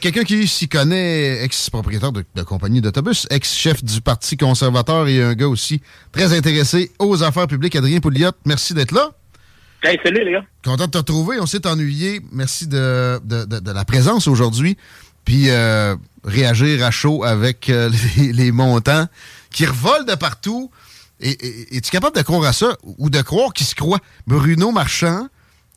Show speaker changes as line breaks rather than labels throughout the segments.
Quelqu'un qui s'y connaît, ex-propriétaire de, de compagnie d'autobus, ex-chef du Parti conservateur et un gars aussi très intéressé aux affaires publiques, Adrien Pouliot, merci d'être là.
Hey, salut les gars.
Content de te retrouver. On s'est ennuyé. Merci de, de, de, de la présence aujourd'hui. Puis euh, réagir à chaud avec euh, les, les montants qui revolent de partout. Et- et- Es-tu capable de croire à ça ou de croire qu'il se croit? Bruno Marchand,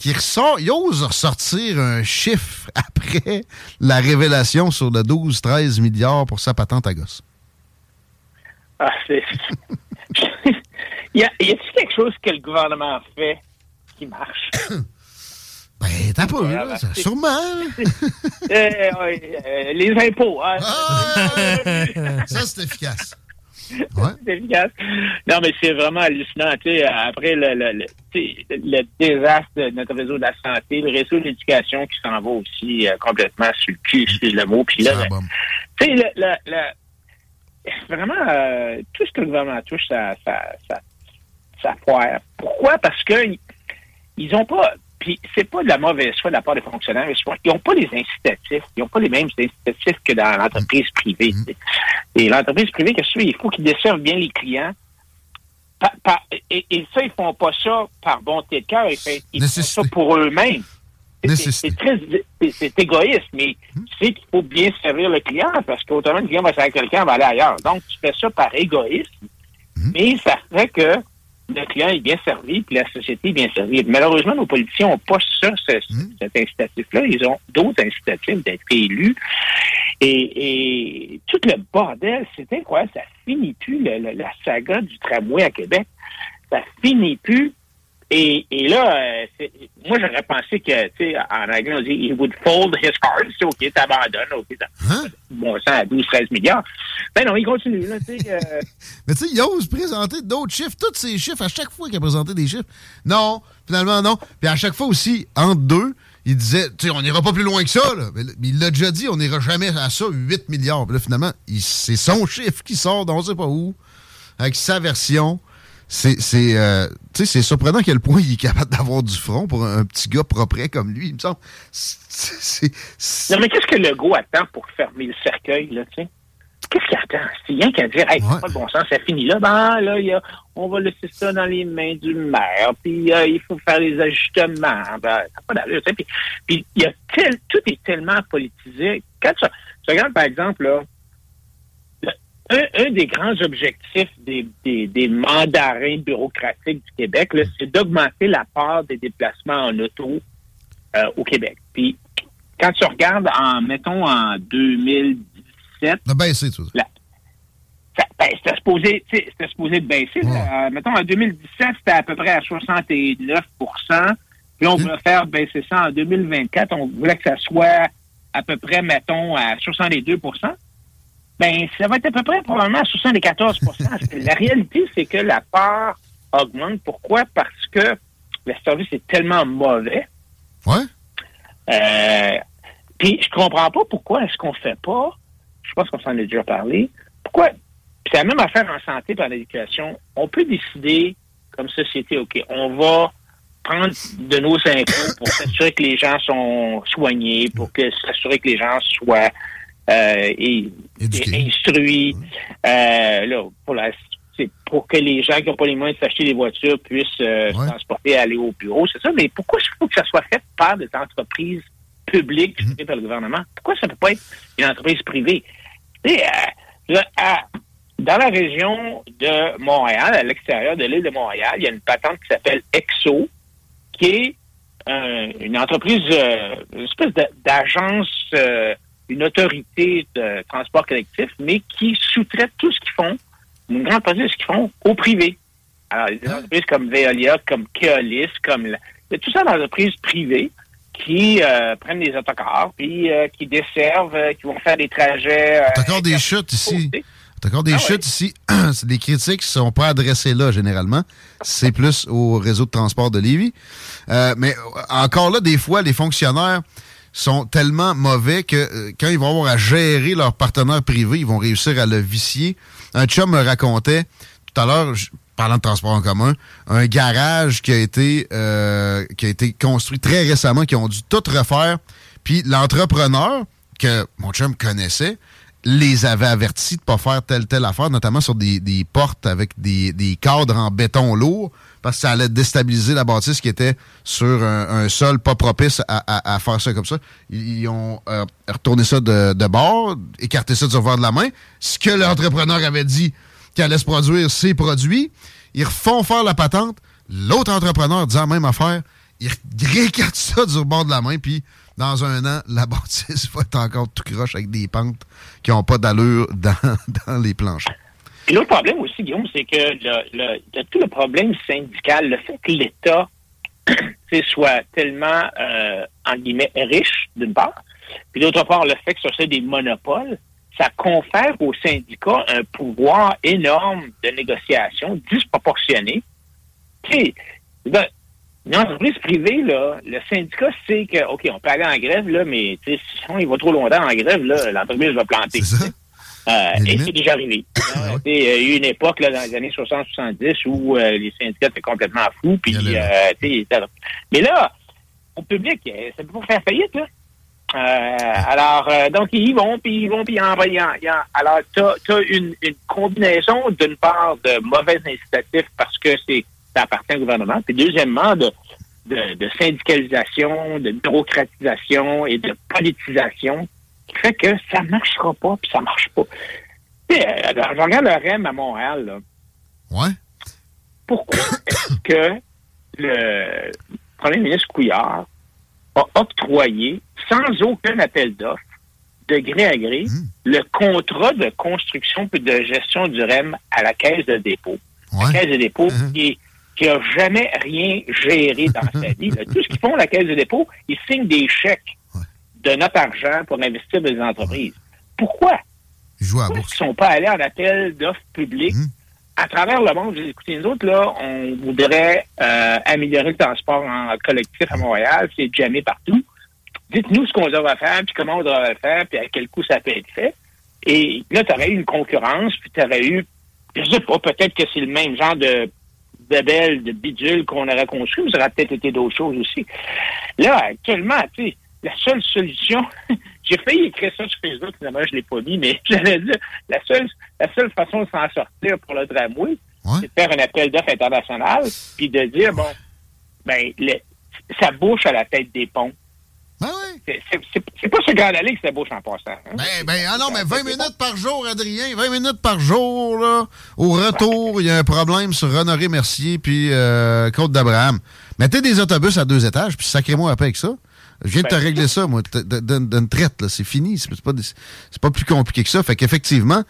qui ressort, il ose ressortir un chiffre après la révélation sur le 12-13 milliards pour sa patente à gosse.
Ah, c'est... y, a-t-il quelque chose que le gouvernement fait qui marche?
Ben, t'as pas, là, ça, sûrement.
Euh, ouais, euh, les impôts, hein?
Ah! ça, c'est efficace. Ouais.
c'est efficace. Non, mais c'est vraiment hallucinant. Tu sais, après le, le, le, tu sais, le désastre de notre réseau de la santé, le réseau de l'éducation qui s'en va aussi euh, complètement sur le cul, excuse le mot. Puis là,
bombe.
tu sais, le, le, le- vraiment, euh, tout ce que le gouvernement touche, ça, ça, ça, ça foire. Pourquoi? Parce que ils- ils ont pas, puis c'est pas de la mauvaise foi de la part des fonctionnaires, ils n'ont pas les incitatifs, ils n'ont pas les mêmes incitatifs que dans l'entreprise privée. tu sais. Et l'entreprise privée, qu'est-ce que? Il faut qu'ils desservent bien les clients. Et, et ça, ils font pas ça par bonté de cœur, ils, font ça pour eux-mêmes. C'est- très, c'est- égoïste, mais tu sais qu'il faut bien servir le client parce qu'autrement, le client va servir quelqu'un, va aller ailleurs. Donc, tu fais ça par égoïsme, mais ça fait que le client est bien servi puis la société est bien servie. Malheureusement, nos politiciens n'ont pas ça, ce- cet incitatif-là. Ils ont d'autres incitatifs d'être élus. Et, et tout le bordel, c'est incroyable. Ça finit plus, le- le- la saga du tramway à Québec. Ça finit plus. Et, et là, euh, moi, j'aurais pensé que, tu sais, en anglais, on dit « he would fold his cards ». C'est OK, t'abandonnes, OK, ça
Hein?
bon sang à 12-13 milliards. Ben non, il continue, là, tu sais. euh,
Mais tu sais, il ose présenter d'autres chiffres, tous ces chiffres, à chaque fois qu'il a présenté des chiffres. Non, finalement, non. Puis à chaque fois aussi, entre deux, il disait, tu sais, on n'ira pas plus loin que ça, là. Mais, il l'a déjà dit, on n'ira jamais à ça, 8 milliards. Puis là, finalement, c'est son chiffre qui sort d'on sait pas où, avec sa version. C'est, c'est, euh, tu sais, c'est surprenant à quel point il est capable d'avoir du front pour un, un petit gars propre comme lui, il me semble.
Non, mais qu'est-ce que le go attend pour fermer le cercueil, là, tu sais? Qu'est-ce qu'il attend? C'est rien qu'à dire, hey,
Ouais.
c'est pas de bon sens, ça finit là. Ben, là, y a- on va laisser ça dans les mains du maire, puis euh, il faut faire les ajustements. Ben, ça pas d'allure, tu sais. Puis, puis il y a tel, tout est tellement politisé. Quand tu, tu regardes, par exemple, là, un, un des grands objectifs des, des, des mandarins bureaucratiques du Québec, c'est d'augmenter la part des déplacements en auto euh, au Québec. Puis, quand tu regardes en, mettons, en 2017,
On a baissé, tout ça.
la- ça, ben, c'était supposé, supposé de baisser. là. Euh, mettons, en 2017, c'était à peu près à 69% Puis on voulait faire baisser ça en 2024. On voulait que ça soit à peu près, mettons, à 62 Ben, ça va être à peu près probablement à 74% La réalité, c'est que la part augmente. Pourquoi? Parce que le service est tellement mauvais.
Ouais?
Euh, puis je comprends pas pourquoi est-ce qu'on fait pas, je pense qu'on s'en a déjà parlé, pourquoi, puis c'est la même affaire en santé par l'éducation, on peut décider comme société, OK, on va prendre de nos impôts pour s'assurer que les gens sont soignés, pour que s'assurer que les gens soient et-
Éduqués.
et instruits, euh, là, pour la c'est pour que les gens qui n'ont pas les moyens de s'acheter des voitures puissent euh, se transporter et aller au bureau, c'est ça. Mais pourquoi il faut que ça soit fait par des entreprises publiques mm par le gouvernement? Pourquoi ça ne peut pas être une entreprise privée? Euh, dans la région de Montréal, à l'extérieur de l'île de Montréal, il y a une patente qui s'appelle EXO, qui est euh, une entreprise, une espèce d'agence, une autorité de transport collectif, mais qui sous-traite tout ce qu'ils font une grande partie de ce qu'ils font au privé. Alors, des ah. entreprises comme Veolia, comme Keolis, comme... Il y a tout ça d'entreprises privées qui euh, prennent des autocars, puis euh, qui desservent, euh, qui vont faire des trajets...
T'as encore des chutes ici. T'as encore des ah chutes ici. des critiques qui ne sont pas adressées là, généralement. C'est plus au réseau de transport de Lévis. mais encore là, des fois, les fonctionnaires sont tellement mauvais que quand ils vont avoir à gérer leur partenaire privé, ils vont réussir à le vicier un chum me racontait tout à l'heure, parlant de transport en commun, un garage qui a été euh, qui a été construit très récemment, qui ont dû tout refaire. Puis l'entrepreneur que mon chum connaissait les avait avertis de ne pas faire telle telle affaire, notamment sur des, portes avec des, cadres en béton lourd, parce que ça allait déstabiliser la bâtisse qui était sur un, sol pas propice à, faire ça comme ça. Ils, ont euh, retourné ça de, bord, écarté ça du revers de la main. Ce que l'entrepreneur avait dit qu'il allait se produire, c'est produit. Ils refont faire la patente. L'autre entrepreneur disant même affaire. Il récarte ça du bord de la main, puis dans un an, la bâtisse va être encore tout croche avec des pentes qui n'ont pas d'allure dans, les planchers.
Et l'autre problème aussi, Guillaume, c'est que le, tout le problème syndical, le fait que l'État soit tellement, euh, en guillemets, riche, d'une part, puis d'autre part, le fait que ce soit des monopoles, ça confère aux syndicats un pouvoir énorme de négociation disproportionné. Tu sais, une entreprise privée, là, le syndicat sait que, OK, on peut aller en grève, là, mais si il va trop longtemps en grève, là, l'entreprise va planter. Euh, et c'est déjà arrivé. Ah il y a eu une époque là, dans les années 60-70 où euh, les syndicats étaient complètement fous. Puis, euh, mais là, au public, euh, ça peut pas faire faillite. Là. alors, donc, ils vont, puis ils vont, puis ils envoient. Alors, tu as, une, une, combinaison, d'une part, de mauvais incitatifs parce que c'est ça appartient au gouvernement. Puis deuxièmement, de, de, syndicalisation, de bureaucratisation et de politisation fait que ça ne marchera pas, puis ça marche pas. Euh, je regarde le REM à Montréal. Là.
Ouais.
Pourquoi est-ce que le premier ministre Couillard a octroyé, sans aucun appel d'offres, de gré à gré, hmm. le contrat de construction et de gestion du REM à la Caisse de dépôt? La Caisse de dépôt hmm. qui est qui n'a jamais rien géré dans sa vie. Tout ce qu'ils font, la Caisse de dépôt, ils signent des chèques de notre argent pour investir dans les entreprises. Pourquoi?
Pourquoi
ils ne sont pas allés en appel d'offres publiques? Hum. à travers le monde? Écoutez, nous autres, là, on voudrait euh, améliorer le transport en collectif à Montréal, c'est jamais partout. Dites-nous ce qu'on devrait faire, puis comment on devrait le faire, puis à quel coût ça peut être fait. Et là, tu aurais eu une concurrence, puis tu aurais eu, je sais pas, peut-être que c'est le même genre de belle de bidule qu'on aurait construit, mais ça aurait peut-être été d'autres choses aussi. Là, actuellement, tu sais, la seule solution, j'ai failli écrire ça sur Facebook, finalement, je ne l'ai pas mis, mais j'allais dire, la seule, la seule façon de s'en sortir pour le tramway, c'est de faire un appel d'offres international, puis de dire, bon, ben, ça bouche à la tête des ponts.
Ben
oui. C'est pas ce gars-là que c'est bouche en passant. Hein?
Ben, ben, ah non, mais 20 minutes par jour, Adrien, 20 minutes par jour, là. Au retour, il y a un problème sur Honoré Mercier puis euh, Côte d'Abraham. Mettez des autobus à deux étages, puis sacrez-moi après avec ça. Je viens de te ben, régler ça, moi, d'une traite, là. C'est fini. C'est pas, pas plus compliqué que ça. Fait qu'effectivement,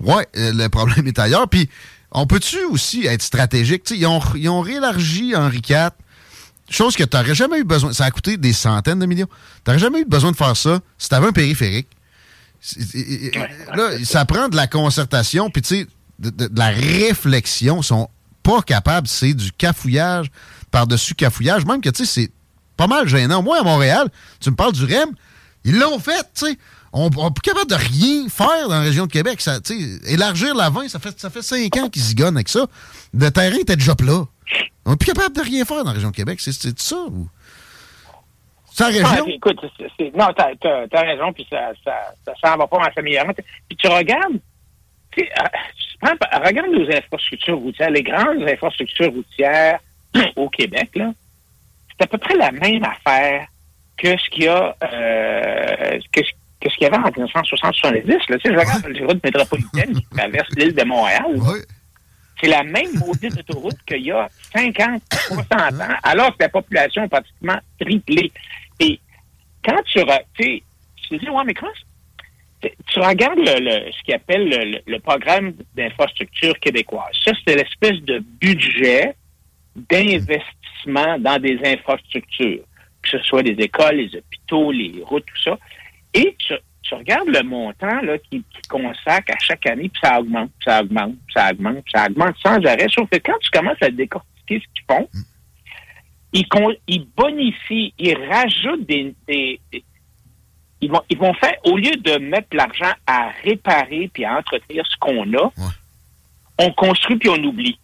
ouais, euh, le problème est ailleurs. Puis, on peut-tu aussi être stratégique? ils ont, ils ont réélargi Henri IV Chose que tu n'aurais jamais eu besoin. Ça a coûté des centaines de millions. Tu n'aurais jamais eu besoin de faire ça si tu avais un périphérique. Là, ça prend de la concertation, puis tu sais, de, la réflexion. Ils sont pas capables. C'est du cafouillage par-dessus cafouillage. Même que, tu sais, c'est pas mal gênant. Moi, à Montréal, tu me parles du REM, ils l'ont fait, tu sais. On n'est pas capable de rien faire dans la région de Québec. Ça, élargir la 20, ça fait, ça fait cinq ans qu'ils zigonnent avec ça. Le terrain était déjà plat. On n'est plus capable de rien faire dans la région de Québec. C'est ça ou? La région?
écoute, non, t'as as, raison, puis ça, ça, ça va pas en s'améliorant. Puis tu regardes, tu sais, euh, regarde nos infrastructures routières, les grandes infrastructures routières au Québec, là, c'est à peu près la même affaire que ce qu'il y a, euh, que, ce qu'il y avait en 1970. Tu sais, je regarde les routes métropolitaines qui traversent l'île de Montréal. C'est la même maudite autoroute qu'il y a 50, 60 ans, alors que la population a pratiquement triplé. Et quand tu, tu sais, tu dis, ouais, mais comment tu regardes le, ce qu'ils appelle le, le programme d'infrastructure québécoise. Ça, c'est l'espèce de budget d'investissement dans des infrastructures, que ce soit des écoles, les hôpitaux, les routes, tout ça. Et tu, regardes le montant là, qui, qui consacre à chaque année, puis ça augmente, puis ça augmente, puis ça augmente, puis ça augmente sans arrêt. Sauf que quand tu commences à décortiquer ce qu'ils font, ils, ils bonifient, ils rajoutent des, des, ils vont, ils vont faire, au lieu de mettre l'argent à réparer puis à entretenir ce qu'on a, on construit puis on oublie.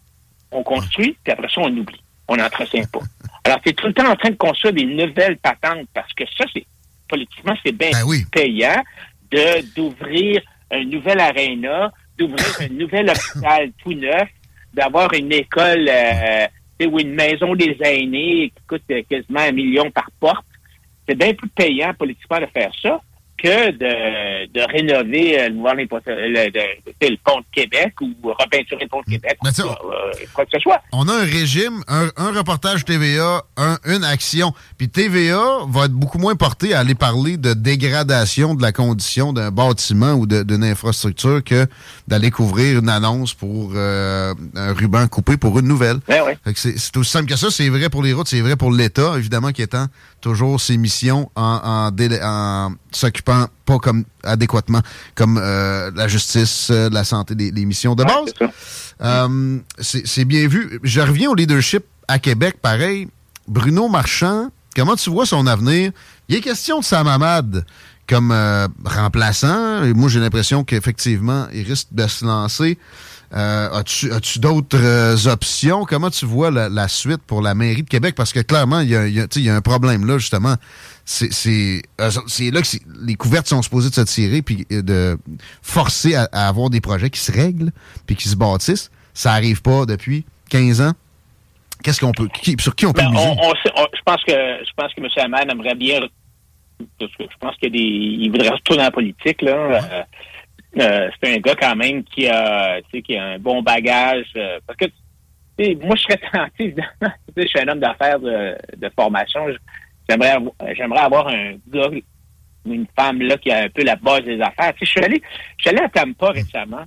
On construit, puis après ça, on oublie. On n'entretient pas. Alors, tu es tout le temps en train de construire des nouvelles patentes parce que ça, c'est politiquement, c'est bien ben payant de d'ouvrir un nouvel aréna, d'ouvrir un nouvel hôpital tout neuf, d'avoir une école euh, ou une maison des aînés qui coûte quasiment un million par porte. C'est bien plus payant politiquement de faire ça que de, de rénover euh, le, le, pont de Québec ou repeinturer le pont de Québec ou euh, quoi que ce soit.
On a un régime, un, reportage TVA, une action. Puis TVA va être beaucoup moins porté à aller parler de dégradation de la condition d'un bâtiment ou d'une infrastructure que d'aller couvrir une annonce pour euh, un ruban coupé pour une nouvelle.
Ben
c'est aussi simple que ça. C'est vrai pour les routes, c'est vrai pour l'État, évidemment, qui étant toujours ses missions en, en, en s'occupant pas comme adéquatement comme euh, la justice, euh, la santé, des, missions de base. Euh, c'est bien vu. Je reviens au leadership à Québec, pareil. Bruno Marchand, comment tu vois son avenir? Il est question de sa mamade comme remplaçant. Et moi, j'ai l'impression qu'effectivement, il risque de se lancer. As-tu as d'autres options? Comment tu vois la, suite pour la mairie de Québec? Parce que clairement, il y y a un problème là, justement c'est là que les couvertes sont supposées de se tirer puis euh, de forcer à, avoir des projets qui se règlent puis qui se bâtissent. Ça n'arrive pas depuis 15 ans. Qu'est-ce qu'on peut, sur qui on peut
ben, je pense que je pense que M. Hamad aimerait bien. je pense qu'il voudrait retourner dans la politique là. Euh, euh, c'est un gars quand même qui a, qui a un bon bagage. parce que moi, je serais tenté, je suis un homme d'affaires de, de formation. J'aimerais, j'aimerais avoir un gars ou une femme là qui a un peu la base des affaires. Tu sais, je suis allé, je suis allé à Tampa récemment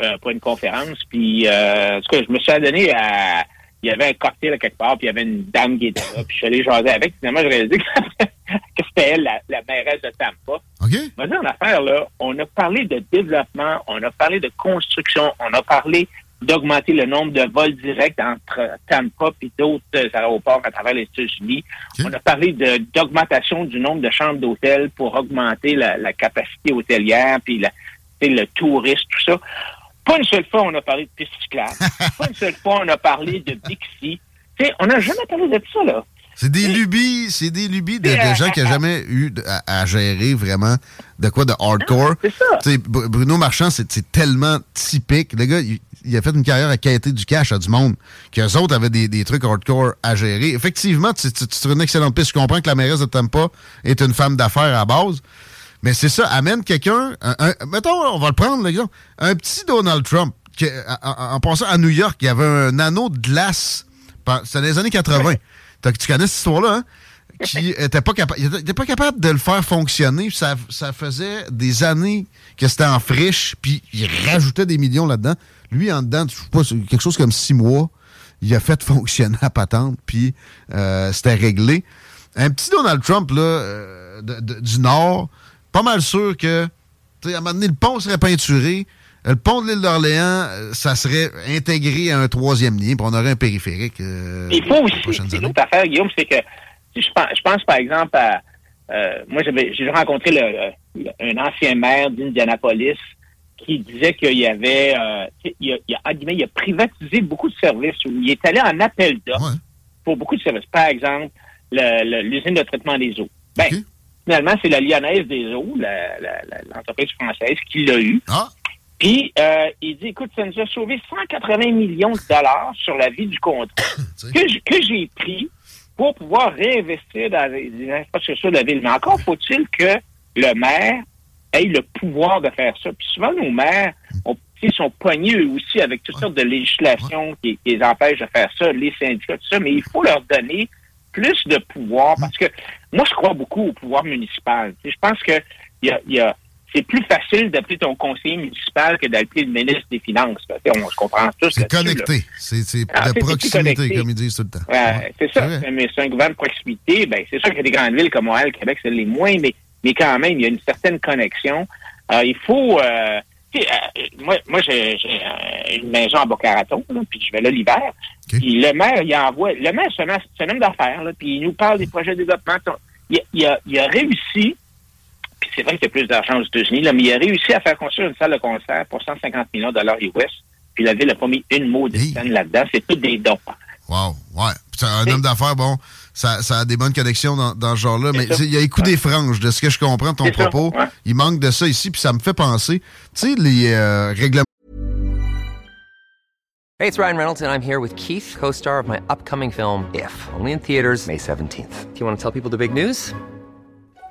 euh, pour une conférence, puis euh, je me suis adonné à il y avait un cocktail quelque part, puis il y avait une dame qui était là, puis je suis allé jaser avec. Finalement, je réalisé que, c'était elle, la, la, mairesse de Tampa.
OK.
Mais en affaire, là, on a parlé de développement, on a parlé de construction, on a parlé d'augmenter le nombre de vols directs entre Tampa et d'autres aéroports à travers les États-Unis. On a parlé d'augmentation du nombre de chambres d'hôtel pour augmenter la, capacité hôtelière, puis le tourisme, tout ça. Pas une seule fois on a parlé de cyclables. pas une seule fois on a parlé de Bixi. on n'a jamais parlé de ça, là.
C'est des lubies, c'est des lubies de, gens qui n'ont jamais eu à, gérer vraiment de quoi de hardcore.
C'est ça.
Bruno Marchand, c'est tellement typique. Le gars, il, a fait une carrière à quêter du cash à du monde, qu'eux autres avaient des, trucs hardcore à gérer. Effectivement, tu, tu, une excellente piste. Je comprends que la mairesse de Tampa est une femme d'affaires à base. Mais c'est ça, amène quelqu'un, mettons, on va le prendre l'exemple, un petit Donald Trump, qui, en, passant à New York, il y avait un anneau de glace, c'était les années 80 tu connais cette histoire-là, hein? qui était pas capable, était pas capable de le faire fonctionner. Ça, ça faisait des années que c'était en friche, puis il rajoutait des millions là-dedans. Lui, en dedans, je sais pas, quelque chose comme six mois, il a fait fonctionner la patente, puis euh, c'était réglé. Un petit Donald Trump là, euh, du Nord, pas mal sûr que, à un moment donné, le pont serait peinturé, le pont de l'île d'Orléans, euh, ça serait intégré à un troisième lien, puis on aurait un périphérique.
Euh, Il faut aussi, c'est une autre affaire, Guillaume, c'est que je pense, je pense par exemple à. Euh, moi, j'ai rencontré le, un ancien maire d'Indianapolis qui disait qu'il y avait. il, a, il, a, il, a, privatisé beaucoup de services. Il est allé en appel d'offres pour beaucoup de services. Par exemple, l'usine de traitement des eaux. Ben, Finalement, c'est la Lyonnaise des eaux, l'entreprise française, qui l'a eu.
Ah.
Puis, euh, il dit, écoute, ça nous a sauvé 180 millions de dollars sur la vie du contrat que, que j'ai pris pour pouvoir réinvestir dans les infrastructures de la ville. Mais encore faut-il que le maire ait le pouvoir de faire ça. Puis souvent, nos maires ont, sont poignés eux aussi avec toutes sortes de législations qui, les empêchent de faire ça, les syndicats, tout ça, mais il faut leur donner plus de pouvoir parce que moi, je crois beaucoup au pouvoir municipal. je pense que y a, y a c'est plus facile d'appeler ton conseiller municipal que d'appeler le ministre des Finances. On se comprend tous.
C'est connecté. C'est ah, de proximité, comme ils disent tout le temps.
C'est ça. Mais c'est un gouvernement de proximité. Ben, c'est sûr qu'il y a des grandes villes comme Montréal, Québec, c'est les moins, mais, mais quand même, il y a une certaine connexion. Euh, il faut... Euh, euh, moi, moi j'ai une maison à Boca Raton, puis je vais là l'hiver. Puis le maire, il envoie... Le maire, c'est un, homme d'affaires, puis il nous parle des projets de développement. Il, il, a, il a réussi c'est vrai qu'il y a plus d'argent aux États-Unis, mais il a réussi à faire construire une salle de concert pour 150 millions de dollars US. Puis la ville n'a pas mis une mot de scène là-dedans. C'est tout des dons.
Wow, ouais. un homme d'affaires, bon, ça, a des bonnes connexions dans, ce genre-là, mais il y a écoute des franges, de ce que je comprends de ton propos. Il manque de ça ici, puis ça me fait penser, tu sais, les euh, règlements.
Hey, it's Ryan Reynolds, and I'm here with Keith, co-star of my upcoming film, If, only in theaters May 17th. Do you want to tell people the big news?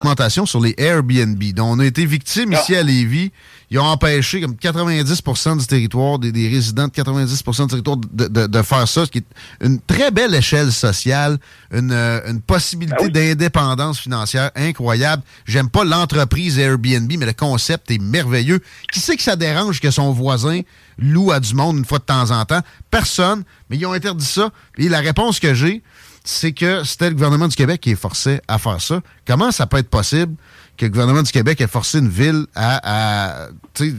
Augmentation sur les Airbnb, dont on a été victime ici à Lévis. Ils ont empêché comme 90% du territoire, des, résidents de 90% du territoire de, faire ça, ce qui est une très belle échelle sociale, une, euh, possibilité ah d'indépendance financière incroyable. J'aime pas l'entreprise Airbnb, mais le concept est merveilleux. Qui sait que ça dérange que son voisin loue à du monde une fois de temps en temps? Personne, mais ils ont interdit ça. Et la réponse que j'ai, c'est que c'était le gouvernement du Québec qui est forcé à faire ça. Comment ça peut être possible que le gouvernement du Québec ait forcé une ville à,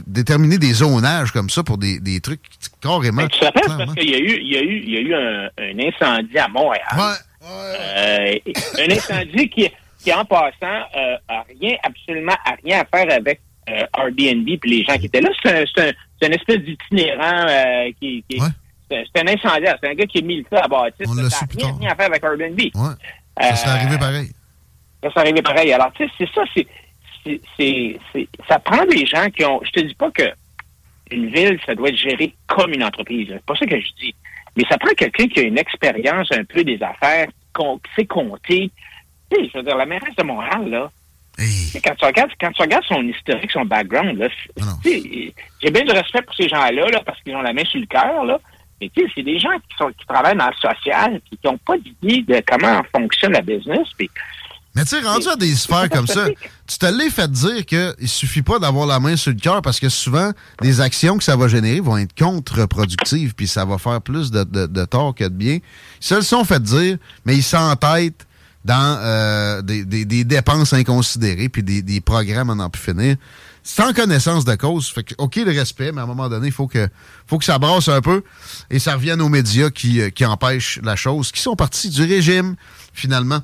déterminer des zonages comme ça pour des, trucs carrément.
tu sais, parce qu'il y a eu, y a eu, y a eu un, incendie à Montréal. Euh, un incendie qui, qui en passant, euh, a rien, absolument a rien à faire avec euh, Airbnb et les gens qui étaient là. C'est un, un, espèce d'itinérant qui, qui, c'est un incendiaire. C'est un gars qui a mis le feu à bâtisse.
On
ça
n'a
rien, à faire avec Airbnb.
Ouais. Ça s'est arrivé pareil.
Ça s'est arrivé pareil. Alors, tu sais, c'est ça. C'est, c'est, ça prend des gens qui ont... Je te dis pas que une ville, ça doit être géré comme une entreprise. C'est pas ça que je dis. Mais ça prend quelqu'un qui a une expérience un peu des affaires, qui sait compter. Tu sais, je veux dire, la mairesse de Montréal, là, Quand, tu regardes, quand tu regardes son historique, son background, là, j'ai bien du respect pour ces gens-là, là, parce qu'ils ont la main sur le cœur, là, mais tu sais, c'est des gens qui, sont, qui travaillent dans le social, qui n'ont pas d'idée de comment fonctionne la business.
mais tu sais, rendu à des sphères comme ça, tu te l'es fait dire qu'il suffit pas d'avoir la main sur le cœur parce que souvent, des actions que ça va générer vont être contre-productives puis ça va faire plus de, de, tort que de bien. Ils se le sont fait dire, mais ils s'entêtent dans euh, des, des, dépenses inconsidérées puis des, des programmes à n'en plus finir sans connaissance de cause. Fait que, OK, le respect, mais à un moment donné, il faut que, faut que ça brasse un peu et ça revienne aux médias qui, euh, qui empêchent la chose, qui sont partis du régime, finalement.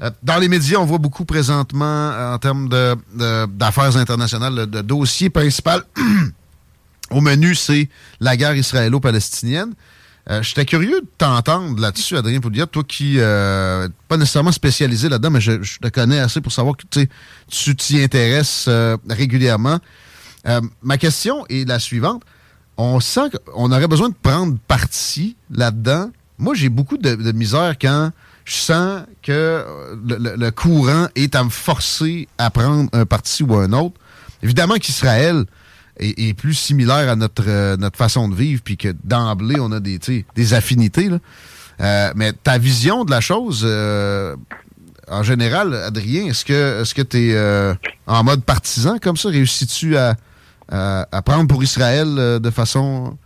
Euh, dans les médias, on voit beaucoup présentement, euh, en termes d'affaires de, internationales, le, dossier principal au menu, c'est la guerre israélo-palestinienne. Euh, J'étais curieux de t'entendre là-dessus, Adrien Pouliot, toi qui euh, pas nécessairement spécialisé là-dedans, mais je, te connais assez pour savoir que tu t'y intéresses euh, régulièrement. Euh, ma question est la suivante. On sent qu'on aurait besoin de prendre parti là-dedans. Moi, j'ai beaucoup de, misère quand je sens que le, courant est à me forcer à prendre un parti ou un autre. Évidemment qu'Israël est, plus similaire à notre, euh, notre façon de vivre, puis que d'emblée, on a des, des affinités. Là. mais ta vision de la chose, en général, Adrien, est-ce que est-ce que tu es en mode partisan comme ça? Réussis-tu à, à, prendre pour Israël de façon...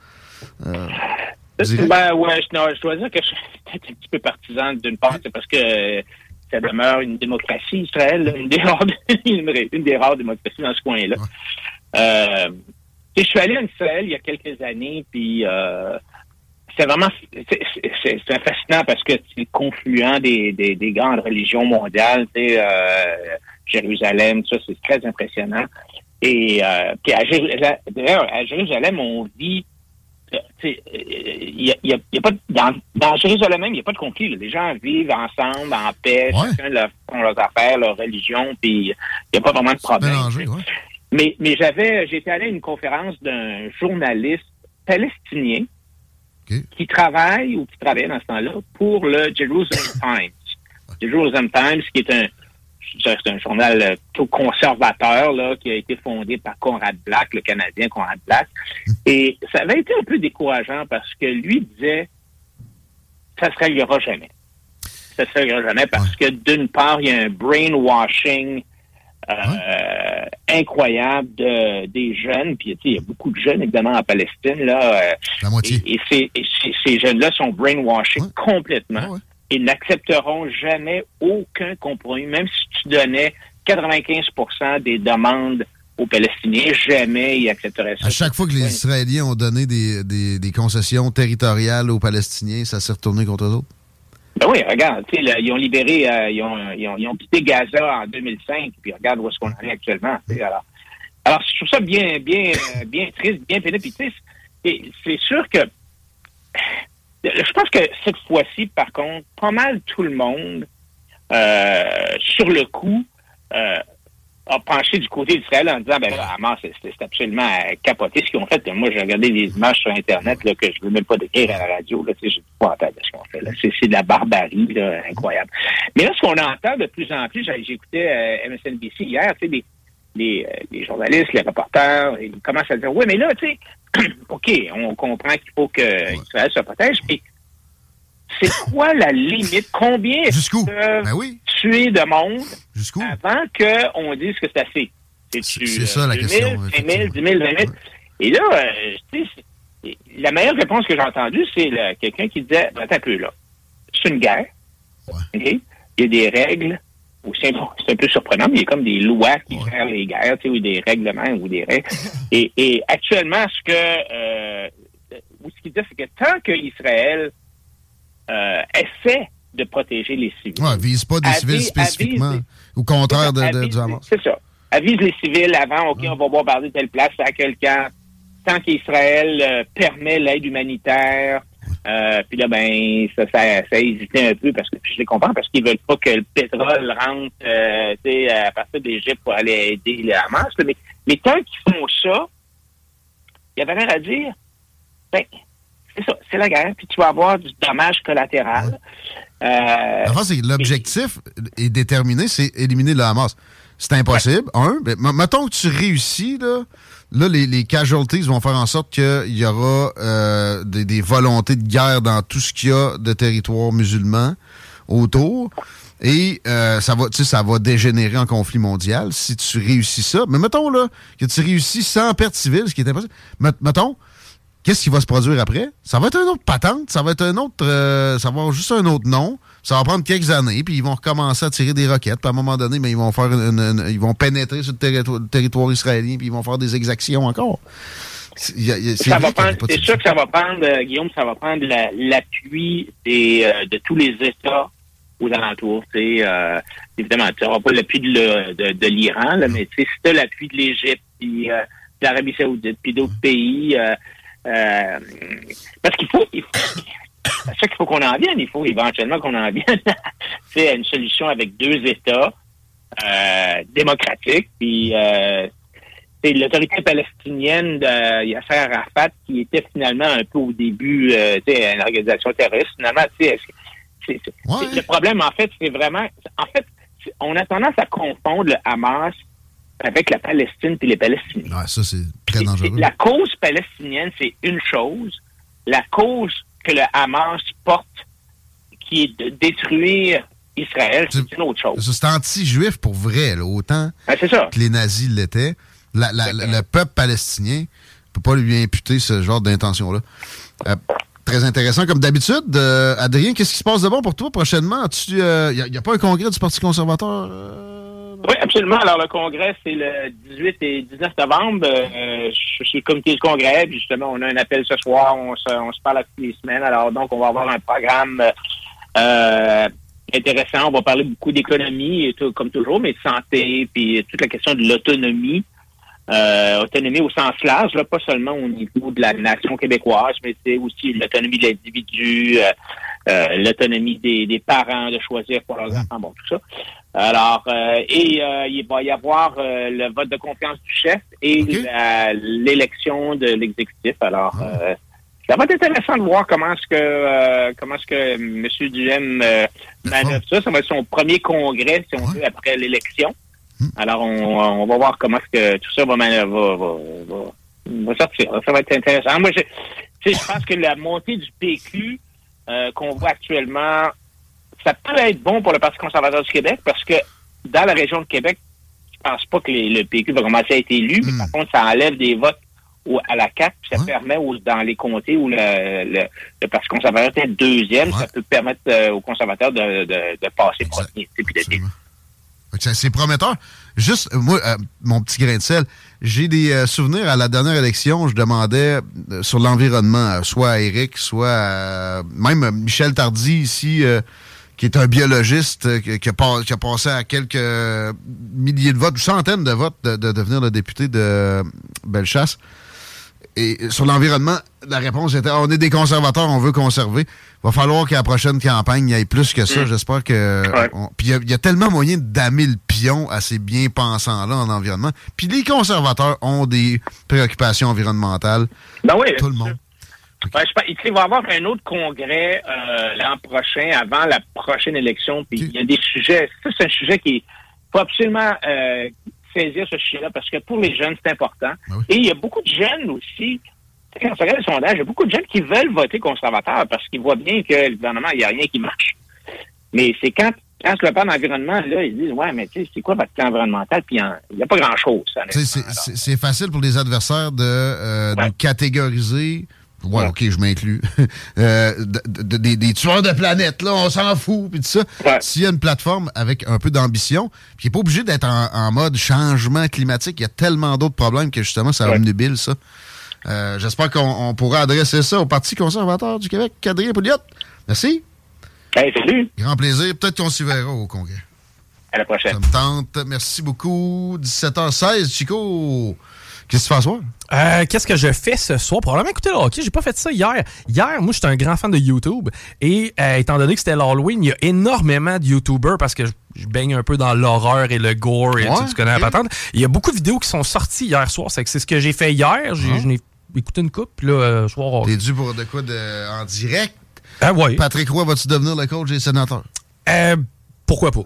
ben ouais, je, dois dire que je suis un petit peu partisan d'une part, c'est parce que ça demeure une démocratie, Israël, une des rares, une des rares démocraties dans ce coin-là. Euh, je suis allé en Israël il y a quelques années, puis euh, c'est vraiment c'est fascinant parce que c'est le confluent des, des, des, grandes religions mondiales, tu euh, Jérusalem, ça c'est très impressionnant. Et euh, puis à Jérusalem, à Jérusalem, on vit il y a, y a, pas dans, dans Jérusalem même, il n'y a pas de conflit. Les gens vivent ensemble, en paix, chacun leur, font leurs affaires, leur religion, puis il n'y a pas vraiment de problème. Mais, mais j'avais, j'étais allé à une conférence d'un journaliste palestinien qui travaille ou qui travaillait dans ce temps-là pour le Jerusalem Times. Jerusalem Times, qui est un c'est un journal tout conservateur là, qui a été fondé par Conrad Black, le Canadien Conrad Black. Et ça avait été un peu décourageant parce que lui disait ça se réglera jamais. Ça se réglera jamais parce que d'une part, il y a un brainwashing euh, incroyable de, des jeunes. Puis il y a beaucoup de jeunes, évidemment, en Palestine. Là,
euh, La moitié.
Et, ces, ces jeunes-là sont brainwashing complètement ils n'accepteront jamais aucun compromis, même si tu donnais 95% des demandes aux Palestiniens, jamais ils accepteraient ça.
À chaque fois que les Israéliens ont donné des, concessions territoriales aux Palestiniens, ça s'est retourné contre eux autres?
Ben oui, regarde, ils ont libéré, euh, ils, ont, quitté Gaza en 2005, puis regarde où est-ce qu'on en est actuellement. Alors, alors, je trouve ça bien, bien, euh, bien triste, bien pénible. c'est sûr que je pense que cette fois-ci, par contre, pas mal tout le monde, euh, sur le coup, euh, a penché du côté d'Israël en disant, ben, vraiment, c'est absolument capoté ce qu'ils ont fait. Moi, j'ai regardé des images sur Internet là, que je ne veux même pas décrire à la radio. Là, j'ai pas en tête de ce qu'on fait. C'est de la barbarie là, incroyable. Mais là, ce qu'on entend de plus en plus, j'écoutais euh, MSNBC hier, tu sais, les, les, les, journalistes, les reporters, ils commencent à dire, oui, mais là, tu sais, OK, on comprend qu'il faut que Israël se protège, mais c'est quoi la limite? Combien
Jusqu'où?
Ben tuer de monde avant qu'on dise que c'est assez?
C'est ça la question.
5 000, 10 000, 20 000. Et là, euh, tu sais, la meilleure réponse que j'ai entendue, c'est quelqu'un qui disait, attends un peu là, c'est une guerre. Il y a des règles c'est un peu surprenant, mais il y a comme des lois qui gèrent les guerres, tu sais, ou des règlements ou des règles. Et, et actuellement, ce que euh, ce qu'il dit, c'est que tant qu'Israël euh, essaie de protéger les civils.
Ouais, vise pas des civils spécifiquement, au contraire de, de, du Hamas.
C'est ça. Avise les civils avant, OK, on va bombarder telle place à quelqu'un. Tant qu'Israël euh, permet l'aide humanitaire, euh, puis là, ben, ça, ça, ça, a hésité un peu parce que je les comprends parce qu'ils veulent pas que le pétrole rentre euh, à partir d'Égypte pour aller aider les Hamas. Mais, mais tant qu'ils font ça, il y avait rien à dire. Ben, c'est ça, c'est la guerre, puis tu vas avoir du dommage collatéral.
Euh, c'est l'objectif est déterminé, c'est éliminer le Hamas. C'est impossible, un. Mais mettons que tu réussis, là, là, les, casualties vont faire en sorte qu'il y aura euh, des, volontés de guerre dans tout ce qu'il y a de territoire musulman autour. Et euh, ça va, ça va dégénérer en conflit mondial si tu réussis ça. Mais mettons là que tu réussis sans perte civile, ce qui est impossible. Mettons, qu'est-ce qui va se produire après? Ça va être un autre patente, ça va être un autre. Euh, ça va avoir juste un autre nom. Ça va prendre quelques années, puis ils vont recommencer à tirer des roquettes. Puis à un moment donné, mais ils vont faire ils vont pénétrer sur le territoire, israélien, puis ils vont faire des exactions encore.
c'est sûr que ça va prendre, euh, Guillaume, ça va prendre l'appui euh, de tous les États aux alentours. Euh, évidemment, tu n'auras pas l'appui de, de, l'Iran, mais si tu as l'appui de l'Égypte, puis de l'Arabie saoudite, puis d'autres pays, parce qu'il faut, il faut c'est ça qu'il faut qu'on en vienne. Il faut éventuellement qu'on en vienne à une solution avec deux États euh, démocratiques. Puis euh, c'est l'autorité palestinienne de Yasser Arafat qui était finalement un peu au début euh, une organisation terroriste. Finalement, c'est, le problème, en fait, c'est vraiment... En fait, on a tendance à confondre le Hamas avec la Palestine et les Palestiniens.
Ouais, ça, c'est très dangereux.
La cause palestinienne, c'est une chose. La cause que le Hamas porte qui est de détruire Israël, c'est une autre chose.
C'est anti-juif pour vrai, là, autant
ça.
que les nazis l'étaient. Le peuple palestinien ne peut pas lui imputer ce genre d'intention-là. Euh, très intéressant. Comme d'habitude, euh, Adrien, qu'est-ce qui se passe de bon pour toi prochainement? Il n'y a, pas un congrès du Parti conservateur?
Oui, absolument. Alors, le congrès, c'est le 18 et 19 novembre. Euh, je suis le comité du congrès, puis justement, on a un appel ce soir. On se, on se parle à toutes les semaines. Alors, donc, on va avoir un programme euh, intéressant. On va parler beaucoup d'économie, comme toujours, mais de santé, puis toute la question de l'autonomie. Euh, autonomie au sens large, là, pas seulement au niveau de la nation québécoise, mais c'est aussi l'autonomie de l'individu, euh, euh, l'autonomie des, des parents de choisir pour leurs enfants, bon, tout ça. Alors, et il va y avoir le vote de confiance du chef et l'élection de l'exécutif. Alors, euh, ça va être intéressant de voir comment est-ce que comment est-ce que M. Duhem manœuvre ça. Ça va être son premier congrès, si on
Ouais.
veut, après l'élection. Alors, on, on va voir comment est-ce que tout ça va, va, va, va- sortir. Ça va être intéressant. Moi, je, tu sais, je pense que la montée du PQ euh, qu'on voit actuellement, ça peut être bon pour le Parti conservateur du Québec parce que dans la région de Québec, je pense pas que les- le PQ va commencer à être élu, mais
Hmm.
par contre, ça enlève des votes au- à la puis ça
Ouais.
permet aux- dans les comtés où le, le, le Parti conservateur est deuxième,
Ouais.
ça peut permettre euh, aux conservateurs de, de, de passer premier. puis de-
Absolument. Fait que ça- C'est prometteur. Juste, moi, euh, mon petit grain de sel, j'ai des euh, souvenirs à la dernière élection, je demandais euh, sur l'environnement, soit à Eric, soit à, même Michel Tardy ici, qui est un biologiste, qui, a, pas- passé à quelques milliers de votes, ou centaines de votes de, de devenir le député de Bellechasse. Et sur l'environnement, la réponse était on est des conservateurs, on veut conserver. Va falloir qu'à la prochaine campagne, il y ait plus que ça. J'espère que.
Ouais.
on- Puis il y a- il y, a tellement moyen d'amer le pion à ces bien-pensants-là en environnement. Puis les conservateurs ont des préoccupations environnementales.
Ben oui,
Tout le monde.
Ouais, je il va y avoir un autre congrès euh, l'an prochain, avant la prochaine élection. Puis il y a des sujets. Ça, c'est un sujet qui faut absolument euh, saisir ce sujet-là parce que pour les jeunes, c'est important.
Oui.
Et il y a beaucoup de jeunes aussi. Quand on regarde les sondages, il y a beaucoup de jeunes qui veulent voter conservateur parce qu'ils voient bien que le gouvernement, il n'y a rien qui marche. Mais c'est quand, quand je le parle d'environnement, là, ils disent Ouais, mais tu sais, c'est quoi votre plan environnemental? Puis il n'y a pas grand-chose.
C'est facile pour les adversaires de euh,
Ouais.
catégoriser. Ouais. OK, je m'inclus. Euh, de- de- des, des tueurs de planète, là, on s'en fout, puis tout ça.
Ouais.
S'il y a une plateforme avec un peu d'ambition, puis il n'est pas obligé d'être en, en mode changement climatique, il y a tellement d'autres problèmes que justement, ça
Ouais.
omnubile ça. Euh, J'espère qu'on on pourra adresser ça au Parti conservateur du Québec, Adrien Pouliot. Merci.
Hey, salut!
Grand plaisir. Peut-être qu'on s'y verra au congrès.
À la prochaine.
Ça me tente. Merci beaucoup. 17h16, Chico. Qu'est-ce que tu fais ce soir?
Euh, Qu'est-ce que je fais ce soir? Probablement écouter le hockey. J'ai pas fait ça hier. Hier, moi, j'étais un grand fan de YouTube. Et euh, étant donné que c'était l'Halloween, il y a énormément de YouTubers parce que je, je baigne un peu dans l'horreur et le gore. Et,
Ouais,
tu, tu connais
ok.
la patente. Il y a beaucoup de vidéos qui sont sorties hier soir. C'est que c'est ce que j'ai fait hier. J'ai-. Je n'ai écouté une coupe. Puis là, euh, soir.
T'es dû pour de quoi de, en direct?
Ah ouais.
Patrick Roy, vas-tu devenir le coach des sénateurs?
Euh, pourquoi pas?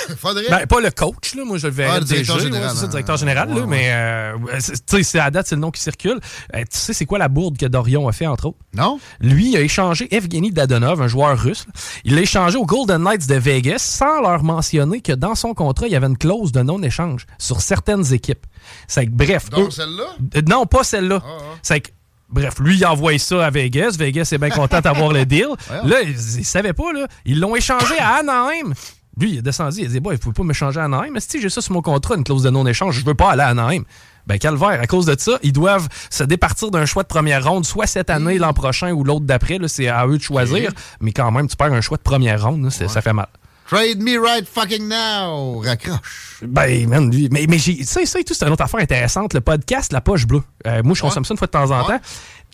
Faudrait.
Ben, pas le coach, là. Moi, je le verrais
Ah, le directeur général,
ouais, ça,
hein.
directeur général,
Ouais,
là,
ouais.
mais euh, tu sais, c'est à date, c'est le nom qui circule. Euh, tu sais, c'est quoi la bourde que Dorion a fait, entre autres?
non?
Lui, il a échangé Evgeny Dadonov, un joueur russe. là. Il l'a échangé aux Golden Knights de Vegas sans leur mentionner que dans son contrat, il y avait une clause de non-échange sur certaines équipes. C'est que, bref. eux-
Donc, celle-là?
euh, non, pas celle-là.
Ah, ah.
C'est que, bref, lui, il envoie ça à Vegas. Vegas est bien content d'avoir le deal. Là, ils, ils savaient pas, là. Ils l'ont échangé à Anaheim. Lui, il est descendu. Il a dit, bon, il faut pas m'échanger à Anaheim? Mais si j'ai ça sur mon contrat, une clause de non-échange, je veux pas aller à Anaheim? Ben, calvaire, à cause de ça, ils doivent se départir d'un choix de première ronde, soit cette année, l'an prochain ou l'autre d'après. C'est à eux de choisir. Mais quand même, tu perds un choix de première ronde. là, Ça fait mal.
Trade me right fucking now! Raccroche.
Ben, man, lui. Mais, mais j'ai, ça, ça et tout, c'est une autre affaire intéressante. Le podcast La Poche Bleue. Euh, moi, je consomme ça une fois de temps en
Ouais.
temps.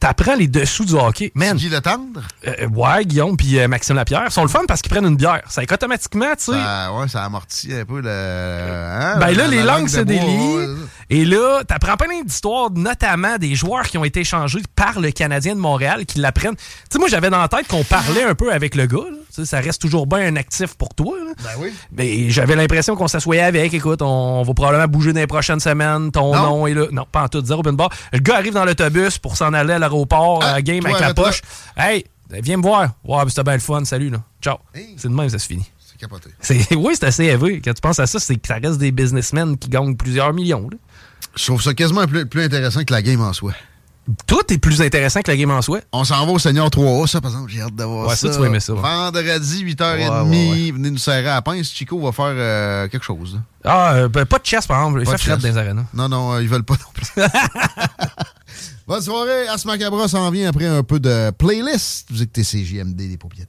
T'apprends les dessous du hockey. Man,
Guy Le Tendre?
euh, ouais, Guillaume puis euh, Maxime Lapierre ils sont le fun parce qu'ils prennent une bière. Ça fait qu'automatiquement, tu sais.
Ouais, ça amortit un peu le. hein,
Ben là, les
la
langues se délient. Et là, t'apprends plein d'histoires, notamment des joueurs qui ont été échangés par le Canadien de Montréal, qui l'apprennent. Tu sais, moi, j'avais dans la tête qu'on parlait un peu avec le gars. là. Ça reste toujours bien un actif pour toi. là.
Ben oui.
Mais j'avais l'impression qu'on s'assoyait avec. Écoute, on va probablement bouger dans les prochaines semaines. Ton
Non.
nom est là. Non, pas en tout. Zéro bar. Le gars arrive dans l'autobus pour s'en aller à l'airport,
Ah,
à la game avec la poche. Hey, viens me voir. Ouais, ben, c'était bien le fun. Salut, là. Ciao. Ciao. C'est de même, ça se finit.
Capoté.
Oui, c'est assez élevé. Quand tu penses à ça, c'est que ça reste des businessmen qui gagnent plusieurs millions. là.
Je trouve ça quasiment plus, plus intéressant que la game en soi.
Tout est plus intéressant que la game en soi.
On s'en va au Seigneur 3A, ça, par exemple. J'ai hâte d'avoir
Ouais,
ça.
ça, tu vas aimer ça, ouais.
Vendredi, 8h30,
Ouais, ouais, ouais.
venez nous serrer à la pince. Chico va faire euh, quelque chose. là.
Ah, euh, ben, pas de chess, par exemple. Il fait
de chasse.
dans les arénas.
Non, non, euh, ils veulent pas non plus. Bonne soirée. As Macabra s'en vient après un peu de playlist. Vous écoutez CJMD, des paupiètes.